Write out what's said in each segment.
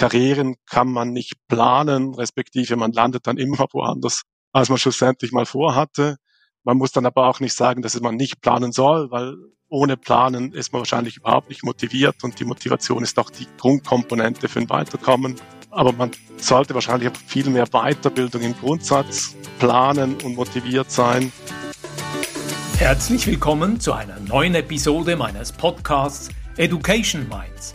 Karrieren kann man nicht planen, respektive man landet dann immer woanders, als man schlussendlich mal vorhatte. Man muss dann aber auch nicht sagen, dass man nicht planen soll, weil ohne Planen ist man wahrscheinlich überhaupt nicht motiviert und die Motivation ist auch die Grundkomponente für ein Weiterkommen. Aber man sollte wahrscheinlich viel mehr Weiterbildung im Grundsatz planen und motiviert sein. Herzlich willkommen zu einer neuen Episode meines Podcasts Education Minds,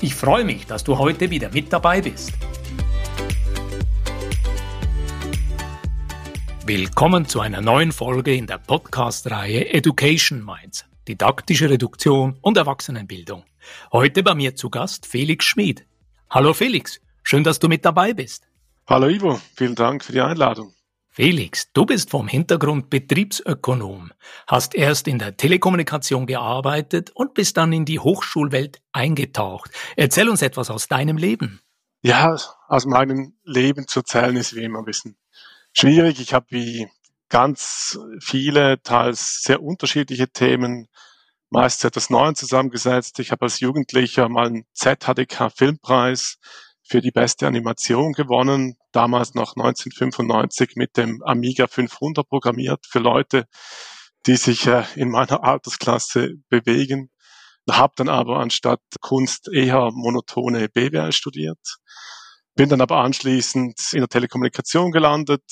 Ich freue mich, dass du heute wieder mit dabei bist. Willkommen zu einer neuen Folge in der Podcast-Reihe Education Minds, didaktische Reduktion und Erwachsenenbildung. Heute bei mir zu Gast Felix Schmid. Hallo Felix, schön, dass du mit dabei bist. Hallo Ivo, vielen Dank für die Einladung. Felix, du bist vom Hintergrund Betriebsökonom, hast erst in der Telekommunikation gearbeitet und bist dann in die Hochschulwelt eingetaucht. Erzähl uns etwas aus deinem Leben. Ja, aus meinem Leben zu erzählen ist wie immer ein bisschen schwierig. Ich habe wie ganz viele, teils sehr unterschiedliche Themen meist seit das Neuen zusammengesetzt. Ich habe als Jugendlicher mal einen ZHDK Filmpreis für die beste Animation gewonnen, damals noch 1995 mit dem Amiga 500 programmiert für Leute, die sich äh, in meiner Altersklasse bewegen. Habe dann aber anstatt Kunst eher monotone BWL studiert. Bin dann aber anschließend in der Telekommunikation gelandet,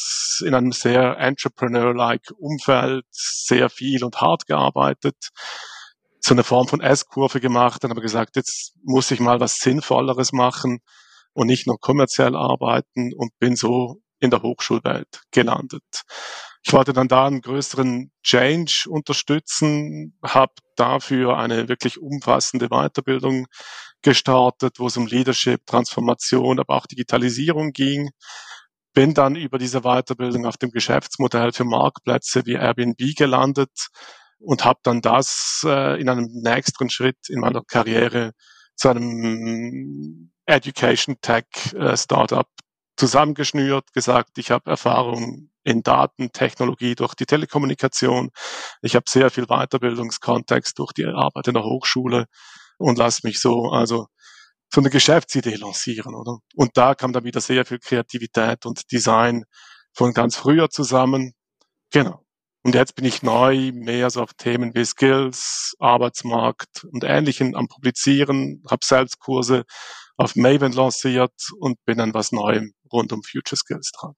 in einem sehr entrepreneur-like Umfeld, sehr viel und hart gearbeitet, so eine Form von S-Kurve gemacht, dann aber gesagt, jetzt muss ich mal was Sinnvolleres machen und nicht nur kommerziell arbeiten und bin so in der Hochschulwelt gelandet. Ich wollte dann da einen größeren Change unterstützen, habe dafür eine wirklich umfassende Weiterbildung gestartet, wo es um Leadership, Transformation, aber auch Digitalisierung ging. Bin dann über diese Weiterbildung auf dem Geschäftsmodell für Marktplätze wie Airbnb gelandet und habe dann das äh, in einem nächsten Schritt in meiner Karriere zu einem Education Tech äh, Startup zusammengeschnürt, gesagt, ich habe Erfahrung in Datentechnologie durch die Telekommunikation. Ich habe sehr viel Weiterbildungskontext durch die Arbeit in der Hochschule und lasse mich so also so eine Geschäftsidee lancieren, oder? Und da kam dann wieder sehr viel Kreativität und Design von ganz früher zusammen. Genau. Und jetzt bin ich neu mehr so auf Themen wie Skills, Arbeitsmarkt und Ähnlichem am Publizieren, habe selbst Kurse auf Maven lanciert und bin an was Neuem rund um Future Skills dran.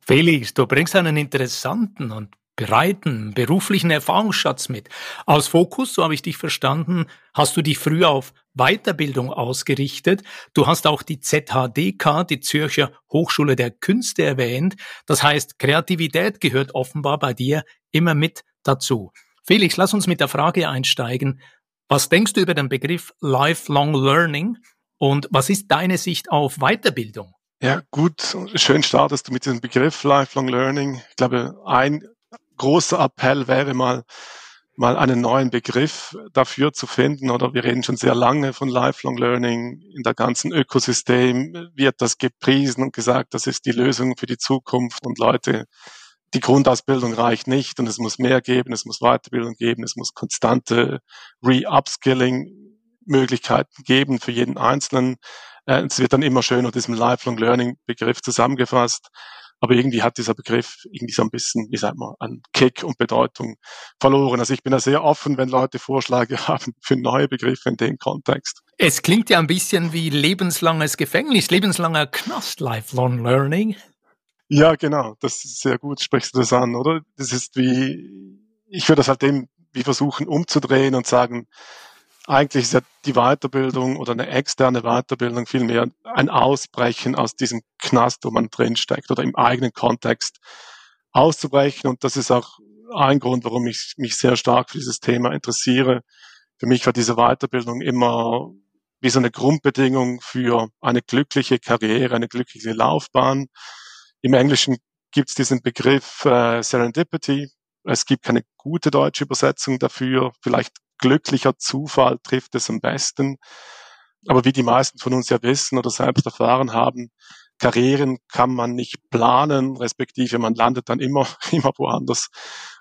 Felix, du bringst einen interessanten und breiten beruflichen Erfahrungsschatz mit. Aus Fokus, so habe ich dich verstanden, hast du dich früher auf Weiterbildung ausgerichtet. Du hast auch die ZHDK, die Zürcher Hochschule der Künste erwähnt. Das heißt, Kreativität gehört offenbar bei dir immer mit dazu. Felix, lass uns mit der Frage einsteigen. Was denkst du über den Begriff Lifelong Learning und was ist deine Sicht auf Weiterbildung? Ja, gut, schön startest du mit diesem Begriff Lifelong Learning. Ich glaube, ein großer Appell wäre mal, mal einen neuen Begriff dafür zu finden. Oder wir reden schon sehr lange von Lifelong Learning. In der ganzen Ökosystem wird das gepriesen und gesagt, das ist die Lösung für die Zukunft und Leute, die Grundausbildung reicht nicht und es muss mehr geben, es muss Weiterbildung geben, es muss konstante Re-Upskilling Möglichkeiten geben für jeden Einzelnen. Äh, es wird dann immer schön unter diesem Lifelong Learning Begriff zusammengefasst. Aber irgendwie hat dieser Begriff irgendwie so ein bisschen, wie sagt man, an Kick und Bedeutung verloren. Also ich bin da sehr offen, wenn Leute Vorschläge haben für neue Begriffe in dem Kontext. Es klingt ja ein bisschen wie lebenslanges Gefängnis, lebenslanger Knast, Lifelong Learning. Ja, genau. Das ist sehr gut, sprichst du das an, oder? Das ist wie, ich würde das halt eben wie versuchen umzudrehen und sagen, eigentlich ist ja die Weiterbildung oder eine externe Weiterbildung vielmehr ein Ausbrechen aus diesem Knast, wo man drinsteckt oder im eigenen Kontext auszubrechen. Und das ist auch ein Grund, warum ich mich sehr stark für dieses Thema interessiere. Für mich war diese Weiterbildung immer wie so eine Grundbedingung für eine glückliche Karriere, eine glückliche Laufbahn. Im Englischen gibt es diesen Begriff äh, Serendipity. Es gibt keine gute deutsche Übersetzung dafür. Vielleicht glücklicher Zufall trifft es am besten. Aber wie die meisten von uns ja wissen oder selbst erfahren haben, Karrieren kann man nicht planen, respektive man landet dann immer, immer woanders,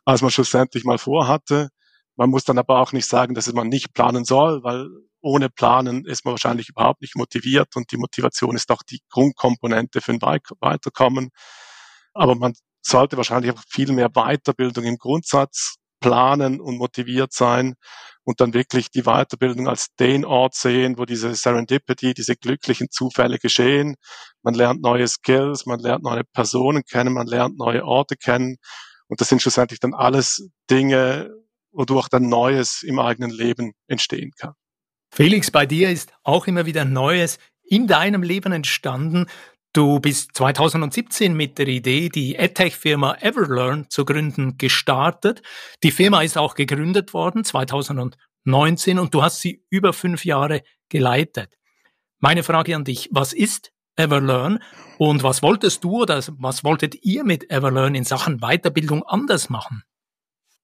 als man schlussendlich mal vorhatte. Man muss dann aber auch nicht sagen, dass man nicht planen soll, weil ohne Planen ist man wahrscheinlich überhaupt nicht motiviert und die Motivation ist auch die Grundkomponente für ein Weiterkommen. Aber man sollte wahrscheinlich auch viel mehr Weiterbildung im Grundsatz planen und motiviert sein und dann wirklich die Weiterbildung als den Ort sehen, wo diese Serendipity, diese glücklichen Zufälle geschehen. Man lernt neue Skills, man lernt neue Personen kennen, man lernt neue Orte kennen. Und das sind schlussendlich dann alles Dinge, wodurch dann Neues im eigenen Leben entstehen kann. Felix, bei dir ist auch immer wieder Neues in deinem Leben entstanden. Du bist 2017 mit der Idee, die EdTech-Firma Everlearn zu gründen, gestartet. Die Firma ist auch gegründet worden 2019 und du hast sie über fünf Jahre geleitet. Meine Frage an dich, was ist Everlearn und was wolltest du oder was wolltet ihr mit Everlearn in Sachen Weiterbildung anders machen?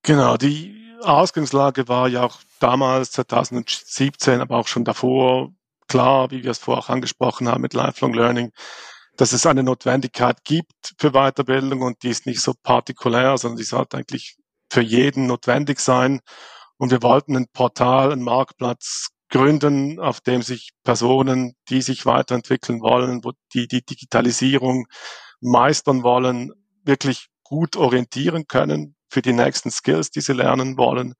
Genau, die Ausgangslage war ja auch damals 2017, aber auch schon davor klar, wie wir es vorher auch angesprochen haben mit Lifelong Learning, dass es eine Notwendigkeit gibt für Weiterbildung und die ist nicht so partikulär, sondern die sollte eigentlich für jeden notwendig sein. Und wir wollten ein Portal, einen Marktplatz gründen, auf dem sich Personen, die sich weiterentwickeln wollen, wo die die Digitalisierung meistern wollen, wirklich gut orientieren können für die nächsten Skills, die sie lernen wollen.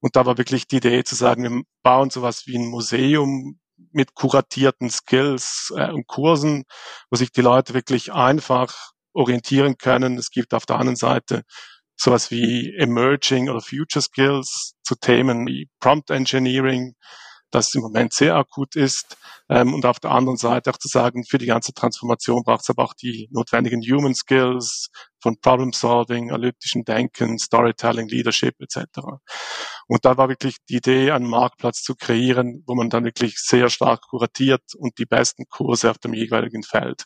Und da war wirklich die Idee zu sagen, wir bauen sowas wie ein Museum mit kuratierten Skills äh, und Kursen, wo sich die Leute wirklich einfach orientieren können. Es gibt auf der anderen Seite sowas wie Emerging oder Future Skills zu Themen wie Prompt Engineering, das im Moment sehr akut ist. Ähm, und auf der anderen Seite auch zu sagen, für die ganze Transformation braucht es aber auch die notwendigen Human Skills von Problem Solving, analytischen Denken, Storytelling, Leadership etc. Und da war wirklich die Idee, einen Marktplatz zu kreieren, wo man dann wirklich sehr stark kuratiert und die besten Kurse auf dem jeweiligen Feld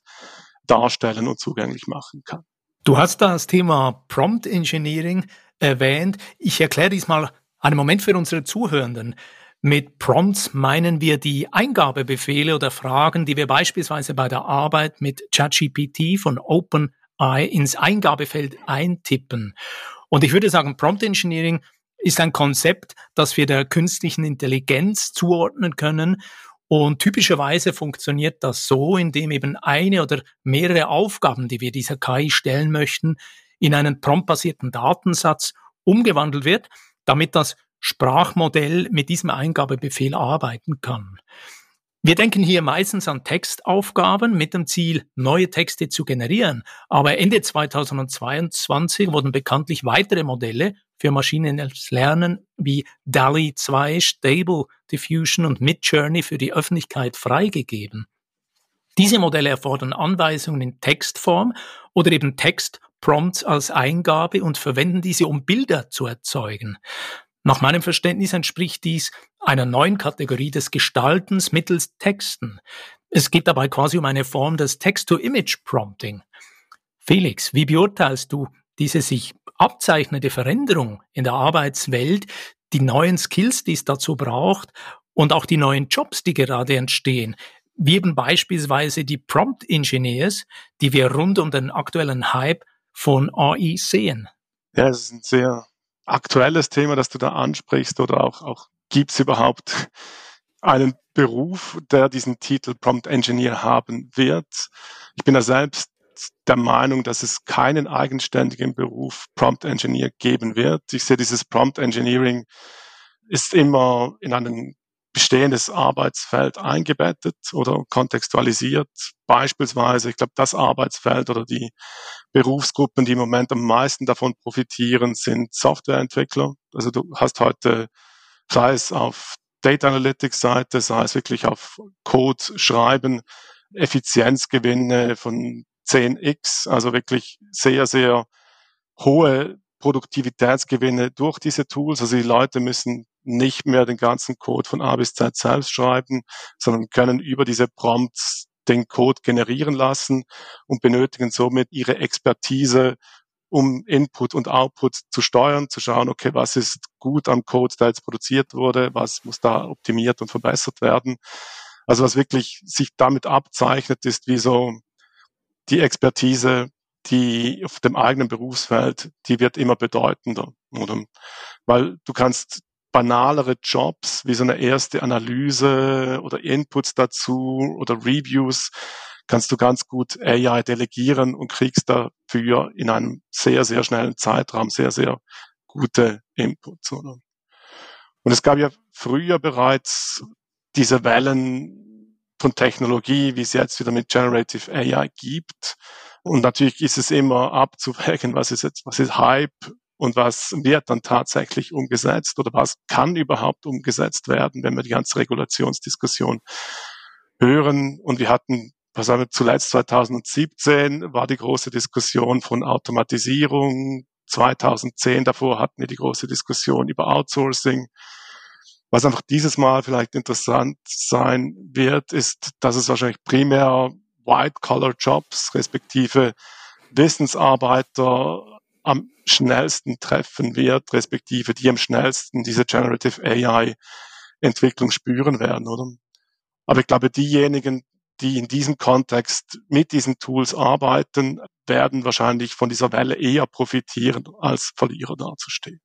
darstellen und zugänglich machen kann. Du hast das Thema Prompt Engineering erwähnt. Ich erkläre diesmal einen Moment für unsere Zuhörenden. Mit Prompts meinen wir die Eingabebefehle oder Fragen, die wir beispielsweise bei der Arbeit mit ChatGPT von OpenAI ins Eingabefeld eintippen. Und ich würde sagen, Prompt Engineering ist ein Konzept, das wir der künstlichen Intelligenz zuordnen können. Und typischerweise funktioniert das so, indem eben eine oder mehrere Aufgaben, die wir dieser KI stellen möchten, in einen promptbasierten Datensatz umgewandelt wird, damit das Sprachmodell mit diesem Eingabebefehl arbeiten kann. Wir denken hier meistens an Textaufgaben mit dem Ziel, neue Texte zu generieren. Aber Ende 2022 wurden bekanntlich weitere Modelle für maschinelles Lernen wie DALI 2, Stable Diffusion und Midjourney für die Öffentlichkeit freigegeben. Diese Modelle erfordern Anweisungen in Textform oder eben Textprompts als Eingabe und verwenden diese, um Bilder zu erzeugen. Nach meinem Verständnis entspricht dies einer neuen Kategorie des Gestaltens mittels Texten. Es geht dabei quasi um eine Form des Text-to-Image-Prompting. Felix, wie beurteilst du diese sich abzeichnende Veränderung in der Arbeitswelt, die neuen Skills, die es dazu braucht und auch die neuen Jobs, die gerade entstehen, wie eben beispielsweise die Prompt Engineers, die wir rund um den aktuellen Hype von AI sehen? Ja, es ist ein sehr aktuelles Thema, das du da ansprichst oder auch, auch gibt es überhaupt einen Beruf, der diesen Titel Prompt Engineer haben wird? Ich bin da selbst der Meinung, dass es keinen eigenständigen Beruf Prompt Engineer geben wird. Ich sehe dieses Prompt Engineering ist immer in einen bestehendes Arbeitsfeld eingebettet oder kontextualisiert. Beispielsweise, ich glaube, das Arbeitsfeld oder die Berufsgruppen, die im Moment am meisten davon profitieren, sind Softwareentwickler. Also du hast heute, sei es auf Data Analytics Seite, sei es wirklich auf Code schreiben, Effizienzgewinne von 10x, also wirklich sehr, sehr hohe Produktivitätsgewinne durch diese Tools. Also die Leute müssen nicht mehr den ganzen Code von A bis Z selbst schreiben, sondern können über diese Prompts den Code generieren lassen und benötigen somit ihre Expertise, um Input und Output zu steuern, zu schauen, okay, was ist gut am Code, der jetzt produziert wurde, was muss da optimiert und verbessert werden. Also was wirklich sich damit abzeichnet, ist wie so die Expertise, die auf dem eigenen Berufsfeld, die wird immer bedeutender, oder? Weil du kannst banalere Jobs wie so eine erste Analyse oder Inputs dazu oder Reviews kannst du ganz gut AI delegieren und kriegst dafür in einem sehr, sehr schnellen Zeitraum sehr, sehr gute Inputs. Oder? Und es gab ja früher bereits diese Wellen von Technologie, wie es jetzt wieder mit Generative AI gibt. Und natürlich ist es immer abzuwägen, was ist jetzt, was ist Hype und was wird dann tatsächlich umgesetzt oder was kann überhaupt umgesetzt werden, wenn wir die ganze Regulationsdiskussion hören. Und wir hatten, was haben wir zuletzt 2017 war die große Diskussion von Automatisierung. 2010 davor hatten wir die große Diskussion über Outsourcing. Was einfach dieses Mal vielleicht interessant sein wird, ist, dass es wahrscheinlich primär White-Collar-Jobs respektive Wissensarbeiter am schnellsten treffen wird, respektive die am schnellsten diese Generative AI Entwicklung spüren werden, oder? Aber ich glaube, diejenigen, die in diesem Kontext mit diesen Tools arbeiten, werden wahrscheinlich von dieser Welle eher profitieren, als Verlierer dazustehen.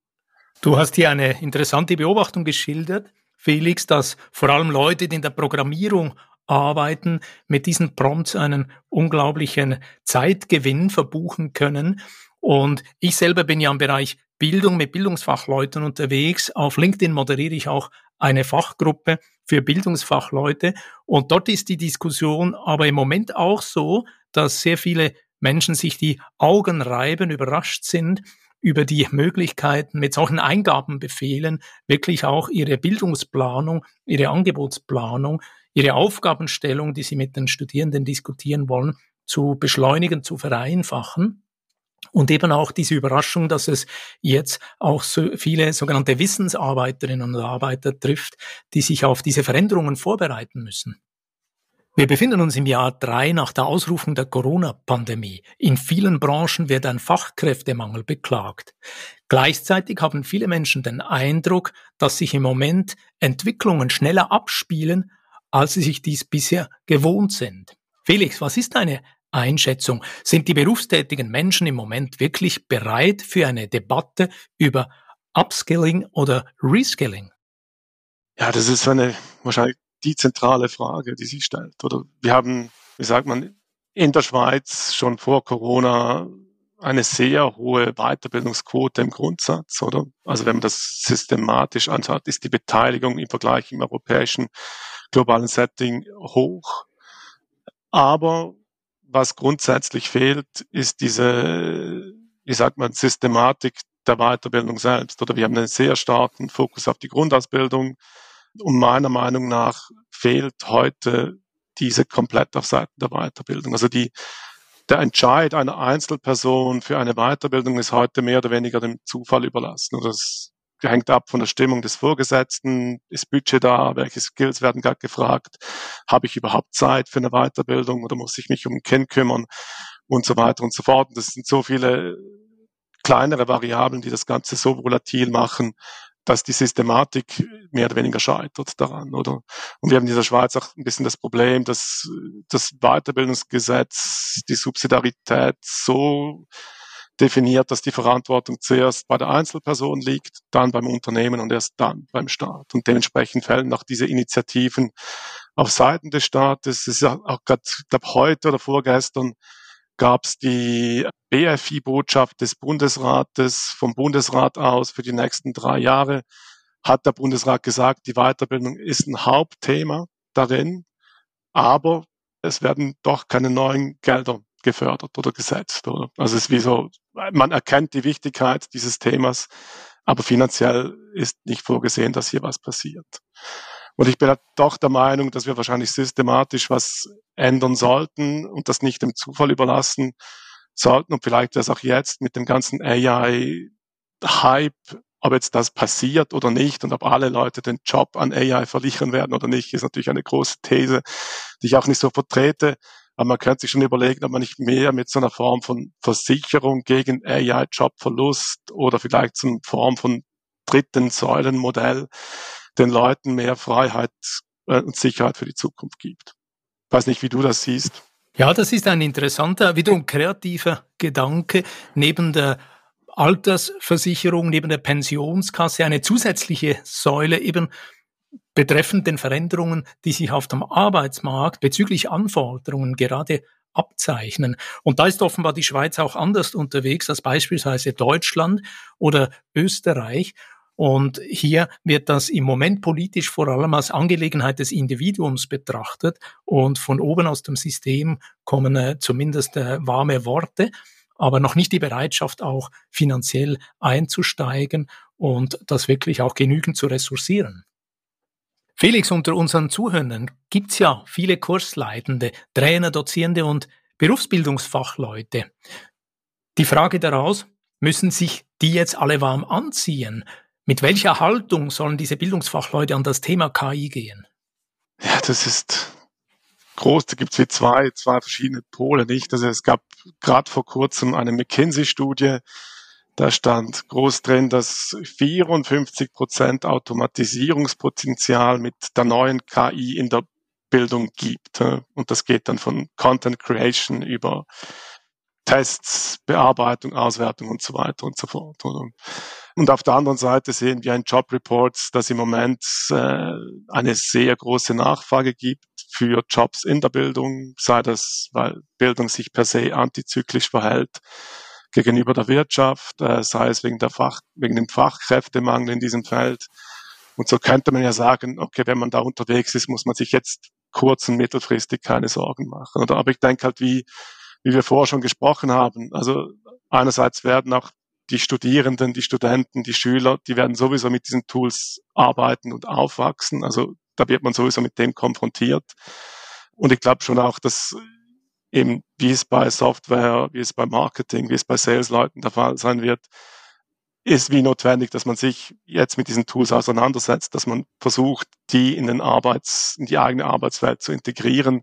Du hast hier eine interessante Beobachtung geschildert, Felix, dass vor allem Leute, die in der Programmierung arbeiten, mit diesen Prompts einen unglaublichen Zeitgewinn verbuchen können. Und ich selber bin ja im Bereich Bildung mit Bildungsfachleuten unterwegs. Auf LinkedIn moderiere ich auch eine Fachgruppe für Bildungsfachleute. Und dort ist die Diskussion aber im Moment auch so, dass sehr viele Menschen sich die Augen reiben, überrascht sind über die Möglichkeiten, mit solchen Eingabenbefehlen wirklich auch ihre Bildungsplanung, ihre Angebotsplanung, ihre Aufgabenstellung, die sie mit den Studierenden diskutieren wollen, zu beschleunigen, zu vereinfachen. Und eben auch diese Überraschung, dass es jetzt auch so viele sogenannte Wissensarbeiterinnen und Arbeiter trifft, die sich auf diese Veränderungen vorbereiten müssen. Wir befinden uns im Jahr drei nach der Ausrufung der Corona-Pandemie. In vielen Branchen wird ein Fachkräftemangel beklagt. Gleichzeitig haben viele Menschen den Eindruck, dass sich im Moment Entwicklungen schneller abspielen, als sie sich dies bisher gewohnt sind. Felix, was ist deine Einschätzung. Sind die berufstätigen Menschen im Moment wirklich bereit für eine Debatte über Upskilling oder Reskilling? Ja, das ist eine wahrscheinlich die zentrale Frage, die sich stellt. Oder wir haben, wie sagt man, in der Schweiz schon vor Corona eine sehr hohe Weiterbildungsquote im Grundsatz, oder? Also wenn man das systematisch anschaut, ist die Beteiligung im Vergleich im europäischen globalen Setting hoch. Aber was grundsätzlich fehlt, ist diese, wie sagt man, Systematik der Weiterbildung selbst. Oder wir haben einen sehr starken Fokus auf die Grundausbildung. Und meiner Meinung nach fehlt heute diese komplett auf Seiten der Weiterbildung. Also die, der Entscheid einer Einzelperson für eine Weiterbildung ist heute mehr oder weniger dem Zufall überlassen. Das hängt ab von der Stimmung des Vorgesetzten, ist Budget da, welche Skills werden gerade gefragt, habe ich überhaupt Zeit für eine Weiterbildung oder muss ich mich um ein Kind kümmern und so weiter und so fort. Und das sind so viele kleinere Variablen, die das Ganze so volatil machen, dass die Systematik mehr oder weniger scheitert daran, oder? Und wir haben in dieser Schweiz auch ein bisschen das Problem, dass das Weiterbildungsgesetz die Subsidiarität so definiert, dass die Verantwortung zuerst bei der Einzelperson liegt, dann beim Unternehmen und erst dann beim Staat. Und dementsprechend fällen auch diese Initiativen auf Seiten des Staates. Es ist auch gerade, ich glaube, heute oder vorgestern gab es die BFI-Botschaft des Bundesrates vom Bundesrat aus für die nächsten drei Jahre. Hat der Bundesrat gesagt, die Weiterbildung ist ein Hauptthema darin, aber es werden doch keine neuen Gelder gefördert oder gesetzt. Oder? Also es ist wie so, man erkennt die Wichtigkeit dieses Themas, aber finanziell ist nicht vorgesehen, dass hier was passiert. Und ich bin halt doch der Meinung, dass wir wahrscheinlich systematisch was ändern sollten und das nicht dem Zufall überlassen sollten. Und vielleicht wäre es auch jetzt mit dem ganzen AI-Hype ob jetzt das passiert oder nicht und ob alle Leute den Job an AI verlieren werden oder nicht, ist natürlich eine große These, die ich auch nicht so vertrete. Aber man könnte sich schon überlegen, ob man nicht mehr mit so einer Form von Versicherung gegen AI-Jobverlust oder vielleicht einer Form von dritten Säulenmodell den Leuten mehr Freiheit äh, und Sicherheit für die Zukunft gibt. Ich weiß nicht, wie du das siehst. Ja, das ist ein interessanter, wiederum kreativer Gedanke. Neben der Altersversicherung, neben der Pensionskasse eine zusätzliche Säule eben betreffend den Veränderungen, die sich auf dem Arbeitsmarkt bezüglich Anforderungen gerade abzeichnen. Und da ist offenbar die Schweiz auch anders unterwegs als beispielsweise Deutschland oder Österreich. Und hier wird das im Moment politisch vor allem als Angelegenheit des Individuums betrachtet und von oben aus dem System kommen äh, zumindest äh, warme Worte aber noch nicht die Bereitschaft, auch finanziell einzusteigen und das wirklich auch genügend zu ressourcieren. Felix, unter unseren Zuhörern gibt's ja viele Kursleitende, Trainer, Dozierende und Berufsbildungsfachleute. Die Frage daraus, müssen sich die jetzt alle warm anziehen? Mit welcher Haltung sollen diese Bildungsfachleute an das Thema KI gehen? Ja, das ist groß, da gibt es wie zwei, zwei verschiedene Pole, nicht? Also es gab gerade vor kurzem eine McKinsey-Studie, da stand groß drin, dass 54 Prozent Automatisierungspotenzial mit der neuen KI in der Bildung gibt. Und das geht dann von Content Creation über Tests, Bearbeitung, Auswertung und so weiter und so fort. Und auf der anderen Seite sehen wir in Job Reports, dass im Moment äh, eine sehr große Nachfrage gibt für Jobs in der Bildung, sei das, weil Bildung sich per se antizyklisch verhält gegenüber der Wirtschaft, äh, sei es wegen, der Fach, wegen dem Fachkräftemangel in diesem Feld. Und so könnte man ja sagen, okay, wenn man da unterwegs ist, muss man sich jetzt kurz- und mittelfristig keine Sorgen machen. Oder, aber ich denke halt, wie, wie wir vorher schon gesprochen haben, also einerseits werden auch die Studierenden, die Studenten, die Schüler, die werden sowieso mit diesen Tools arbeiten und aufwachsen. Also da wird man sowieso mit dem konfrontiert. Und ich glaube schon auch, dass eben, wie es bei Software, wie es bei Marketing, wie es bei Salesleuten der Fall sein wird, ist wie notwendig, dass man sich jetzt mit diesen Tools auseinandersetzt, dass man versucht, die in den Arbeits, in die eigene Arbeitswelt zu integrieren.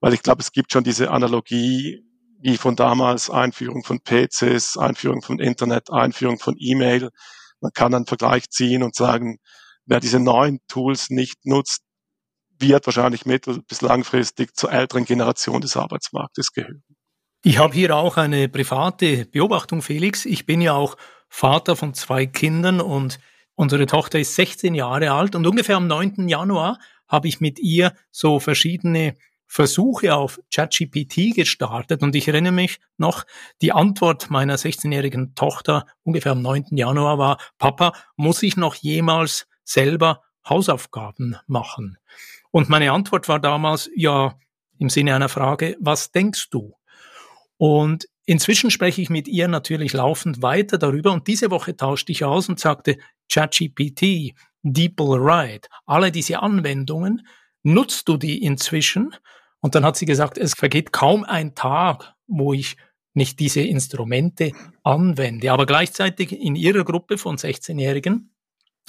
Weil ich glaube, es gibt schon diese Analogie, wie von damals Einführung von PCs, Einführung von Internet, Einführung von E-Mail. Man kann einen Vergleich ziehen und sagen, wer diese neuen Tools nicht nutzt, wird wahrscheinlich mittel- bis langfristig zur älteren Generation des Arbeitsmarktes gehören. Ich habe hier auch eine private Beobachtung, Felix. Ich bin ja auch Vater von zwei Kindern und unsere Tochter ist 16 Jahre alt und ungefähr am 9. Januar habe ich mit ihr so verschiedene Versuche auf ChatGPT gestartet und ich erinnere mich noch, die Antwort meiner 16-jährigen Tochter ungefähr am 9. Januar war, Papa, muss ich noch jemals selber Hausaufgaben machen? Und meine Antwort war damals, ja, im Sinne einer Frage, was denkst du? Und inzwischen spreche ich mit ihr natürlich laufend weiter darüber und diese Woche tauschte ich aus und sagte, ChatGPT, DeepL Ride, alle diese Anwendungen, nutzt du die inzwischen? Und dann hat sie gesagt, es vergeht kaum ein Tag, wo ich nicht diese Instrumente anwende. Aber gleichzeitig in ihrer Gruppe von 16-Jährigen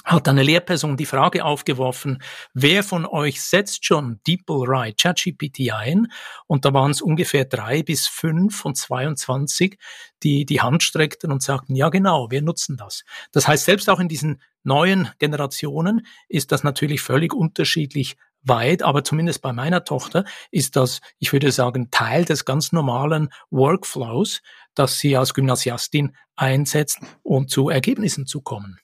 hat eine Lehrperson die Frage aufgeworfen, wer von euch setzt schon DeepL ChatGPT ein? Und da waren es ungefähr drei bis fünf von 22, die die Hand streckten und sagten, ja genau, wir nutzen das. Das heißt, selbst auch in diesen neuen Generationen ist das natürlich völlig unterschiedlich weit, aber zumindest bei meiner Tochter ist das, ich würde sagen, Teil des ganz normalen Workflows, dass sie als Gymnasiastin einsetzt, um zu Ergebnissen zu kommen.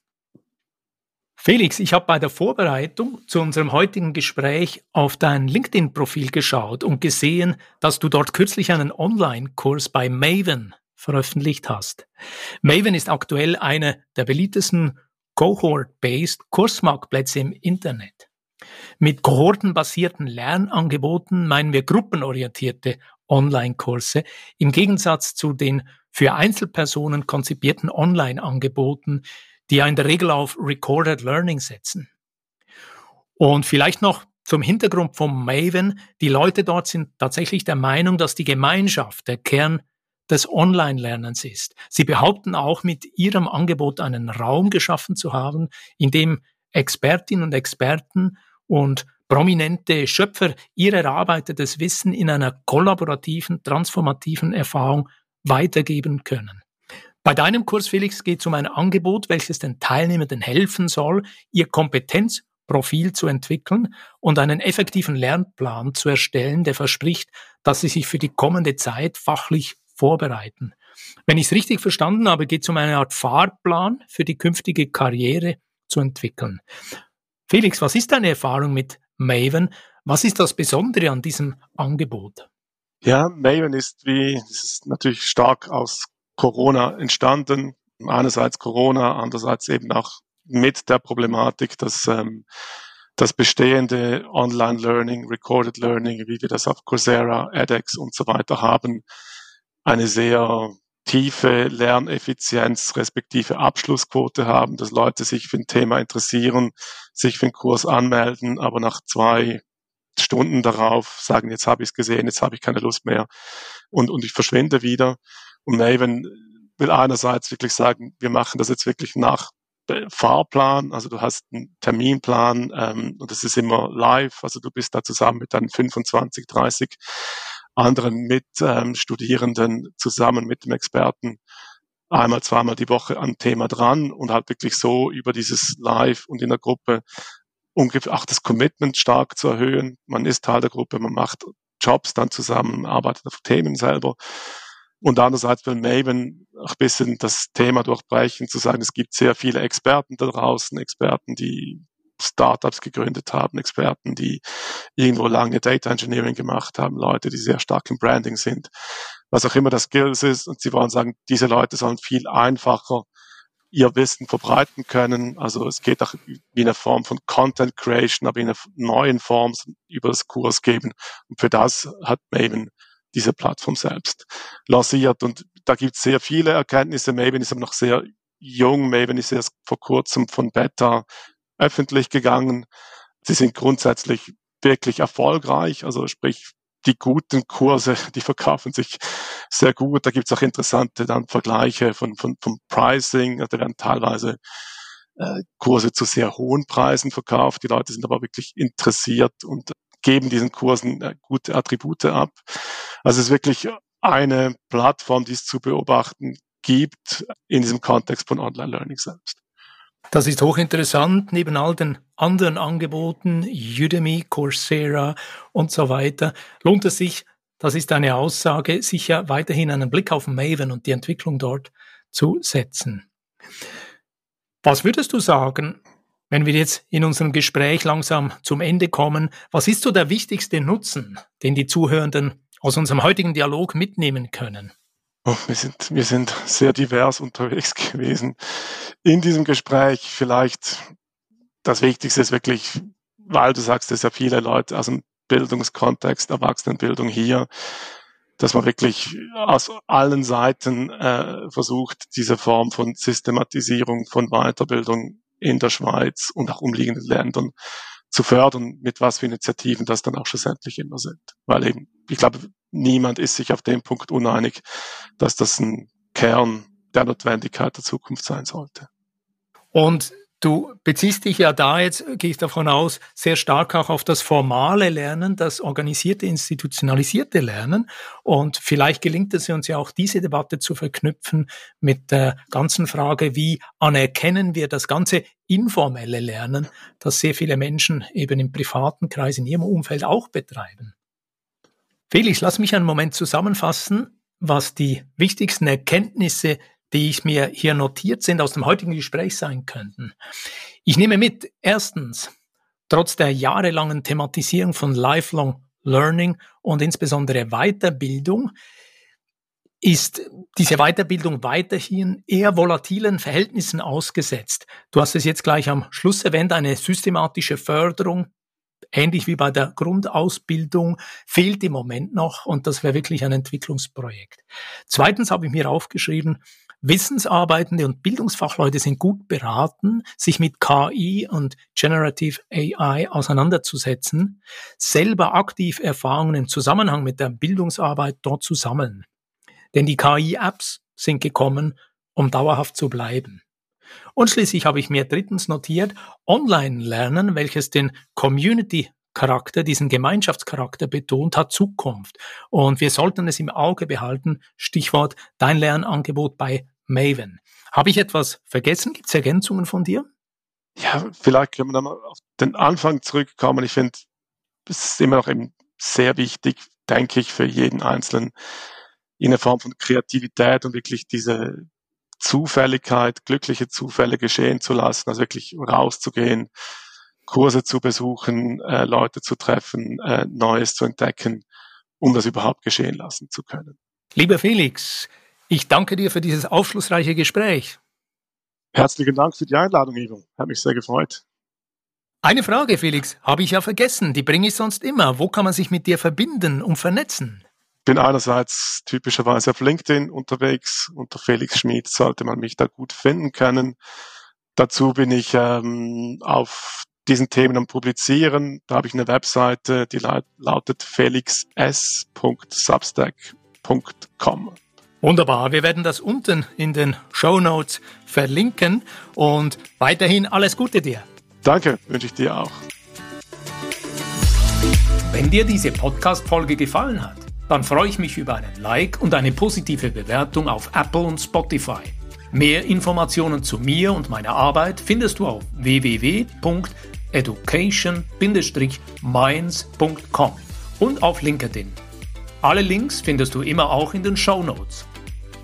Felix, ich habe bei der Vorbereitung zu unserem heutigen Gespräch auf dein LinkedIn-Profil geschaut und gesehen, dass du dort kürzlich einen Online-Kurs bei Maven veröffentlicht hast. Maven ist aktuell eine der beliebtesten Cohort-based Kursmarktplätze im Internet. Mit kohortenbasierten Lernangeboten meinen wir gruppenorientierte Online-Kurse im Gegensatz zu den für Einzelpersonen konzipierten Online-Angeboten, die ja in der Regel auf Recorded Learning setzen. Und vielleicht noch zum Hintergrund vom Maven. Die Leute dort sind tatsächlich der Meinung, dass die Gemeinschaft der Kern des Online-Lernens ist. Sie behaupten auch, mit ihrem Angebot einen Raum geschaffen zu haben, in dem Expertinnen und Experten und prominente Schöpfer ihrer erarbeitetes Wissen in einer kollaborativen, transformativen Erfahrung weitergeben können. Bei deinem Kurs, Felix, geht es um ein Angebot, welches den Teilnehmenden helfen soll, ihr Kompetenzprofil zu entwickeln und einen effektiven Lernplan zu erstellen, der verspricht, dass sie sich für die kommende Zeit fachlich vorbereiten. Wenn ich es richtig verstanden habe, geht es um eine Art Fahrplan für die künftige Karriere zu entwickeln. Felix, was ist deine Erfahrung mit Maven? Was ist das Besondere an diesem Angebot? Ja, Maven ist wie, es ist natürlich stark aus Corona entstanden. Einerseits Corona, andererseits eben auch mit der Problematik, dass ähm, das bestehende Online-Learning, Recorded Learning, wie wir das auf Coursera, edX und so weiter haben, eine sehr tiefe Lerneffizienz respektive Abschlussquote haben, dass Leute sich für ein Thema interessieren, sich für einen Kurs anmelden, aber nach zwei Stunden darauf sagen, jetzt habe ich es gesehen, jetzt habe ich keine Lust mehr und, und ich verschwinde wieder. Und Maven will einerseits wirklich sagen, wir machen das jetzt wirklich nach Fahrplan, also du hast einen Terminplan ähm, und es ist immer live, also du bist da zusammen mit deinen 25, 30 anderen Mitstudierenden ähm, zusammen mit dem Experten einmal, zweimal die Woche am Thema dran und halt wirklich so über dieses Live und in der Gruppe ungefähr auch das Commitment stark zu erhöhen. Man ist Teil der Gruppe, man macht Jobs dann zusammen, arbeitet auf Themen selber. Und andererseits will Maven auch ein bisschen das Thema durchbrechen, zu sagen, es gibt sehr viele Experten da draußen, Experten, die Startups gegründet haben, Experten, die irgendwo lange Data Engineering gemacht haben, Leute, die sehr stark im Branding sind, was auch immer das Skills ist. Und sie wollen sagen, diese Leute sollen viel einfacher ihr Wissen verbreiten können. Also es geht auch wie eine Form von Content Creation, aber in einer neuen Form über das Kurs geben. Und für das hat Maven diese Plattform selbst lanciert. Und da gibt es sehr viele Erkenntnisse. Maven ist aber noch sehr jung. Maven ist erst vor kurzem von Beta öffentlich gegangen. Sie sind grundsätzlich wirklich erfolgreich, also sprich die guten Kurse, die verkaufen sich sehr gut. Da gibt es auch interessante dann Vergleiche von, von, vom Pricing. Da werden teilweise äh, Kurse zu sehr hohen Preisen verkauft. Die Leute sind aber wirklich interessiert und geben diesen Kursen äh, gute Attribute ab. Also es ist wirklich eine Plattform, die es zu beobachten gibt in diesem Kontext von Online-Learning selbst. Das ist hochinteressant. Neben all den anderen Angeboten, Udemy, Coursera und so weiter, lohnt es sich, das ist eine Aussage, sicher weiterhin einen Blick auf Maven und die Entwicklung dort zu setzen. Was würdest du sagen, wenn wir jetzt in unserem Gespräch langsam zum Ende kommen, was ist so der wichtigste Nutzen, den die Zuhörenden aus unserem heutigen Dialog mitnehmen können? Oh, wir, sind, wir sind sehr divers unterwegs gewesen in diesem Gespräch. Vielleicht das Wichtigste ist wirklich, weil du sagst, dass ja viele Leute aus dem Bildungskontext, Erwachsenenbildung hier, dass man wirklich aus allen Seiten äh, versucht, diese Form von Systematisierung von Weiterbildung in der Schweiz und auch umliegenden Ländern zu fördern, mit was für Initiativen das dann auch schlussendlich immer sind. Weil eben, ich glaube, niemand ist sich auf dem Punkt uneinig, dass das ein Kern der Notwendigkeit der Zukunft sein sollte. Und Du beziehst dich ja da jetzt, gehe ich davon aus, sehr stark auch auf das formale Lernen, das organisierte, institutionalisierte Lernen. Und vielleicht gelingt es uns ja auch, diese Debatte zu verknüpfen mit der ganzen Frage, wie anerkennen wir das ganze informelle Lernen, das sehr viele Menschen eben im privaten Kreis, in ihrem Umfeld auch betreiben. Felix, lass mich einen Moment zusammenfassen, was die wichtigsten Erkenntnisse die ich mir hier notiert sind, aus dem heutigen Gespräch sein könnten. Ich nehme mit, erstens, trotz der jahrelangen Thematisierung von Lifelong Learning und insbesondere Weiterbildung, ist diese Weiterbildung weiterhin eher volatilen Verhältnissen ausgesetzt. Du hast es jetzt gleich am Schluss erwähnt, eine systematische Förderung, ähnlich wie bei der Grundausbildung, fehlt im Moment noch und das wäre wirklich ein Entwicklungsprojekt. Zweitens habe ich mir aufgeschrieben, Wissensarbeitende und Bildungsfachleute sind gut beraten, sich mit KI und Generative AI auseinanderzusetzen, selber aktiv Erfahrungen im Zusammenhang mit der Bildungsarbeit dort zu sammeln. Denn die KI-Apps sind gekommen, um dauerhaft zu bleiben. Und schließlich habe ich mir drittens notiert, Online-Lernen, welches den Community Charakter, diesen Gemeinschaftscharakter betont, hat Zukunft. Und wir sollten es im Auge behalten. Stichwort dein Lernangebot bei Maven. Habe ich etwas vergessen? Gibt es Ergänzungen von dir? Ja, vielleicht können wir nochmal auf den Anfang zurückkommen. Ich finde, es ist immer noch eben sehr wichtig, denke ich, für jeden Einzelnen in der Form von Kreativität und wirklich diese Zufälligkeit, glückliche Zufälle geschehen zu lassen, also wirklich rauszugehen, Kurse zu besuchen, äh, Leute zu treffen, äh, Neues zu entdecken, um das überhaupt geschehen lassen zu können. Lieber Felix, ich danke dir für dieses aufschlussreiche Gespräch. Herzlichen Dank für die Einladung, Ivo. Hat mich sehr gefreut. Eine Frage, Felix, habe ich ja vergessen. Die bringe ich sonst immer. Wo kann man sich mit dir verbinden und vernetzen? Ich bin einerseits typischerweise auf LinkedIn unterwegs. Unter Felix Schmid sollte man mich da gut finden können. Dazu bin ich ähm, auf diesen Themen am Publizieren. Da habe ich eine Webseite, die lautet felixs.substack.com. Wunderbar, wir werden das unten in den Show Notes verlinken und weiterhin alles Gute dir. Danke, wünsche ich dir auch. Wenn dir diese Podcast-Folge gefallen hat, dann freue ich mich über einen Like und eine positive Bewertung auf Apple und Spotify. Mehr Informationen zu mir und meiner Arbeit findest du auf www.education-minds.com und auf LinkedIn. Alle Links findest du immer auch in den Show Notes.